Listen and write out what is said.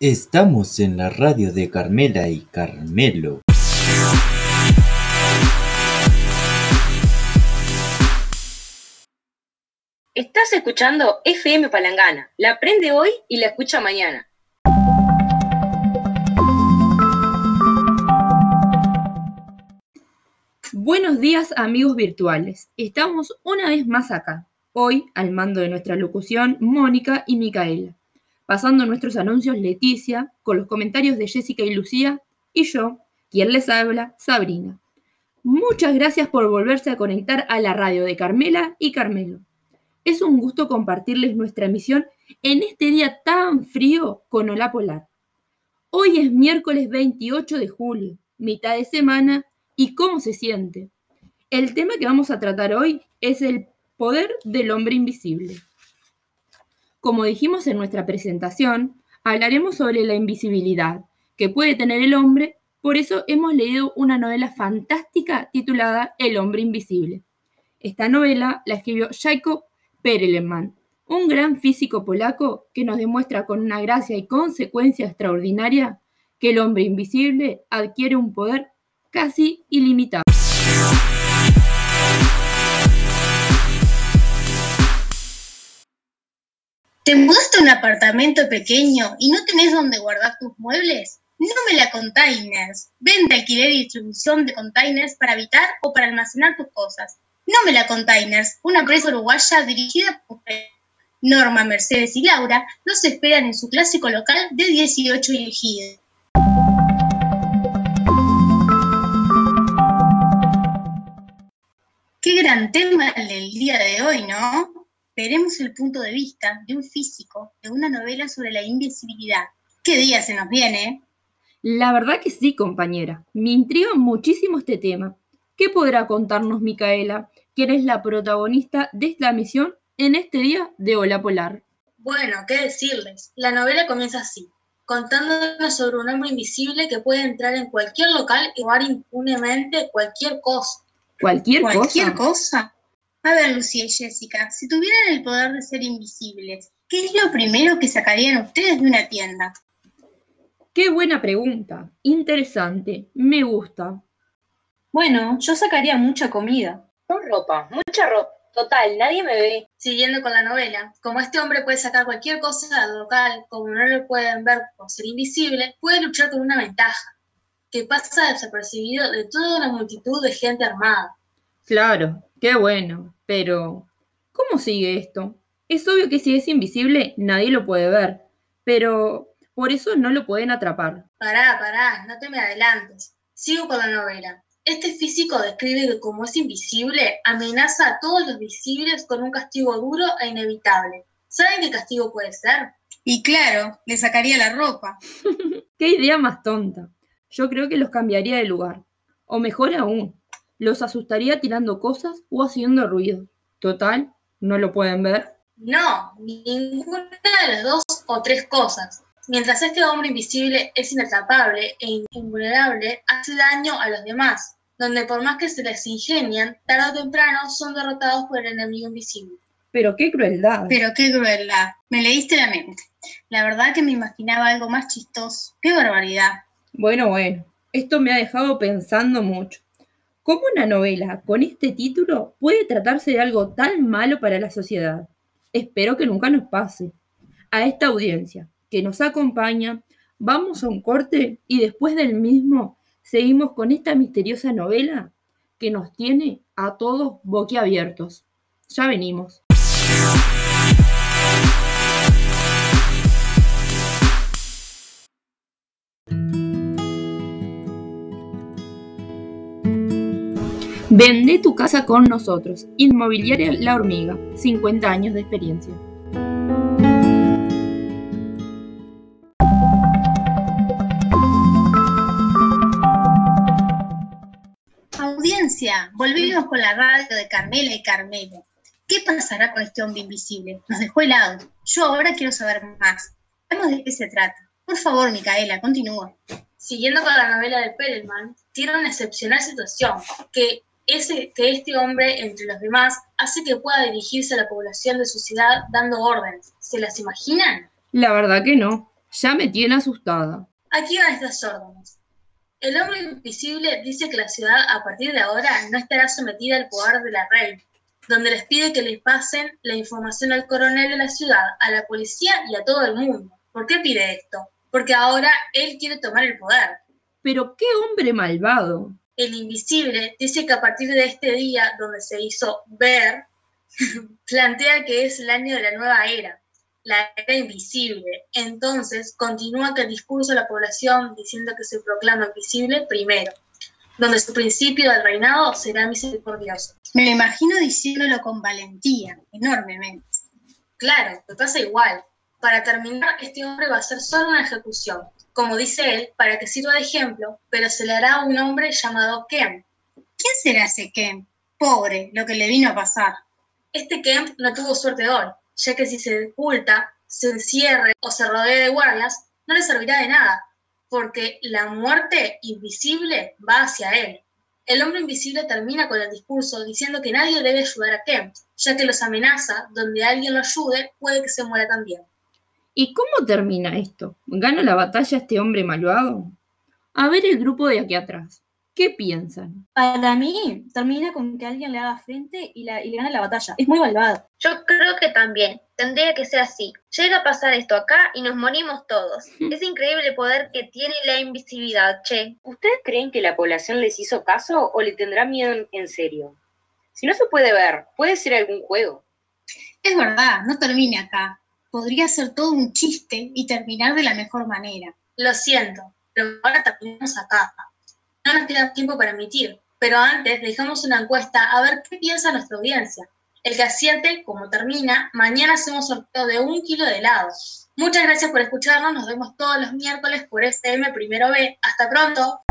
Estamos en la radio de Carmela y Carmelo. Estás escuchando FM Palangana. La aprende hoy y la escucha mañana. Buenos días amigos virtuales. Estamos una vez más acá. Hoy al mando de nuestra locución Mónica y Micaela. Pasando nuestros anuncios Leticia, con los comentarios de Jessica y Lucía, y yo, quien les habla, Sabrina. Muchas gracias por volverse a conectar a la radio de Carmela y Carmelo. Es un gusto compartirles nuestra emisión en este día tan frío con Hola Polar. Hoy es miércoles 28 de julio, mitad de semana, y cómo se siente. El tema que vamos a tratar hoy es el poder del hombre invisible. Como dijimos en nuestra presentación, hablaremos sobre la invisibilidad que puede tener el hombre, por eso hemos leído una novela fantástica titulada El hombre invisible. Esta novela la escribió Jacob Perelman, un gran físico polaco que nos demuestra con una gracia y consecuencia extraordinaria que el hombre invisible adquiere un poder casi ilimitado. ¿Te mudaste un apartamento pequeño y no tenés dónde guardar tus muebles? No me la containers. Vende, alquiler y distribución de containers para habitar o para almacenar tus cosas. No me la containers, una empresa uruguaya dirigida por Norma, Mercedes y Laura, los esperan en su clásico local de 18 elegidos. Qué gran tema el del día de hoy, ¿no? Veremos el punto de vista de un físico de una novela sobre la invisibilidad. ¿Qué día se nos viene? La verdad que sí, compañera. Me intriga muchísimo este tema. ¿Qué podrá contarnos Micaela, quien es la protagonista de esta misión en este día de Hola Polar? Bueno, ¿qué decirles? La novela comienza así, contándonos sobre un hombre invisible que puede entrar en cualquier local y robar impunemente cualquier cosa. ¿Cualquier, ¿Cualquier cosa? A ver, Lucía y Jessica, si tuvieran el poder de ser invisibles, ¿qué es lo primero que sacarían ustedes de una tienda? Qué buena pregunta. Interesante. Me gusta. Bueno, yo sacaría mucha comida. Con ropa, mucha ropa. Total, nadie me ve. Siguiendo con la novela, como este hombre puede sacar cualquier cosa del local, como no lo pueden ver por ser invisible, puede luchar con una ventaja, que pasa desapercibido de toda una multitud de gente armada. Claro, qué bueno. Pero, ¿cómo sigue esto? Es obvio que si es invisible, nadie lo puede ver. Pero, por eso no lo pueden atrapar. Pará, pará, no te me adelantes. Sigo con la novela. Este físico describe que como es invisible, amenaza a todos los visibles con un castigo duro e inevitable. ¿Saben qué castigo puede ser? Y claro, le sacaría la ropa. qué idea más tonta. Yo creo que los cambiaría de lugar. O mejor aún, los asustaría tirando cosas o haciendo ruido. Total, no lo pueden ver. No, ninguna de las dos o tres cosas. Mientras este hombre invisible es inatrapable e invulnerable, hace daño a los demás, donde por más que se les ingenian, tarde o temprano son derrotados por el enemigo invisible. Pero qué crueldad. Pero qué crueldad. Me leíste la mente. La verdad que me imaginaba algo más chistoso. Qué barbaridad. Bueno, bueno, esto me ha dejado pensando mucho. ¿Cómo una novela con este título puede tratarse de algo tan malo para la sociedad? Espero que nunca nos pase. A esta audiencia que nos acompaña, vamos a un corte y después del mismo seguimos con esta misteriosa novela que nos tiene a todos boquiabiertos. Ya venimos. Vende tu casa con nosotros. Inmobiliaria La Hormiga, 50 años de experiencia. Audiencia, volvimos con la radio de Carmela y Carmelo. ¿Qué pasará con este hombre invisible? Nos dejó helado. Yo ahora quiero saber más. Veamos de qué se trata. Por favor, Micaela, continúa. Siguiendo con la novela de Perelman, tiene una excepcional situación que ese, que este hombre, entre los demás, hace que pueda dirigirse a la población de su ciudad dando órdenes. ¿Se las imaginan? La verdad que no. Ya me tiene asustada. Aquí van estas órdenes. El hombre invisible dice que la ciudad a partir de ahora no estará sometida al poder de la reina, donde les pide que les pasen la información al coronel de la ciudad, a la policía y a todo el mundo. ¿Por qué pide esto? Porque ahora él quiere tomar el poder. Pero qué hombre malvado. El invisible dice que a partir de este día, donde se hizo ver, plantea que es el año de la nueva era, la era invisible. Entonces continúa que el discurso de la población diciendo que se proclama invisible primero, donde su principio del reinado será misericordioso. Me lo imagino diciéndolo con valentía, enormemente. Claro, te pasa igual. Para terminar, este hombre va a ser solo una ejecución, como dice él, para que sirva de ejemplo, pero se le hará a un hombre llamado Kem. ¿Quién será ese Kem? Pobre, lo que le vino a pasar. Este Kem no tuvo suerte hoy, ya que si se oculta, se encierre o se rodee de guardias, no le servirá de nada, porque la muerte invisible va hacia él. El hombre invisible termina con el discurso diciendo que nadie debe ayudar a Kem, ya que los amenaza, donde alguien lo ayude puede que se muera también. ¿Y cómo termina esto? ¿Gana la batalla este hombre malvado? A ver el grupo de aquí atrás. ¿Qué piensan? Para mí, termina con que alguien le haga frente y, le gane la batalla. Es muy malvado. Yo creo que también. Tendría que ser así. Llega a pasar esto acá y nos morimos todos. es increíble el poder que tiene la invisibilidad, che. ¿Ustedes creen que la población les hizo caso o le tendrá miedo en serio? Si no se puede ver, puede ser algún juego. Es verdad, no termine acá podría ser todo un chiste y terminar de la mejor manera. Lo siento, pero ahora terminamos acá. No nos queda tiempo para emitir, pero antes dejamos una encuesta a ver qué piensa nuestra audiencia. El que acierte, como termina, mañana hacemos sorteo de un kilo de helado. Muchas gracias por escucharnos, nos vemos todos los miércoles por FM Primero B. Hasta pronto.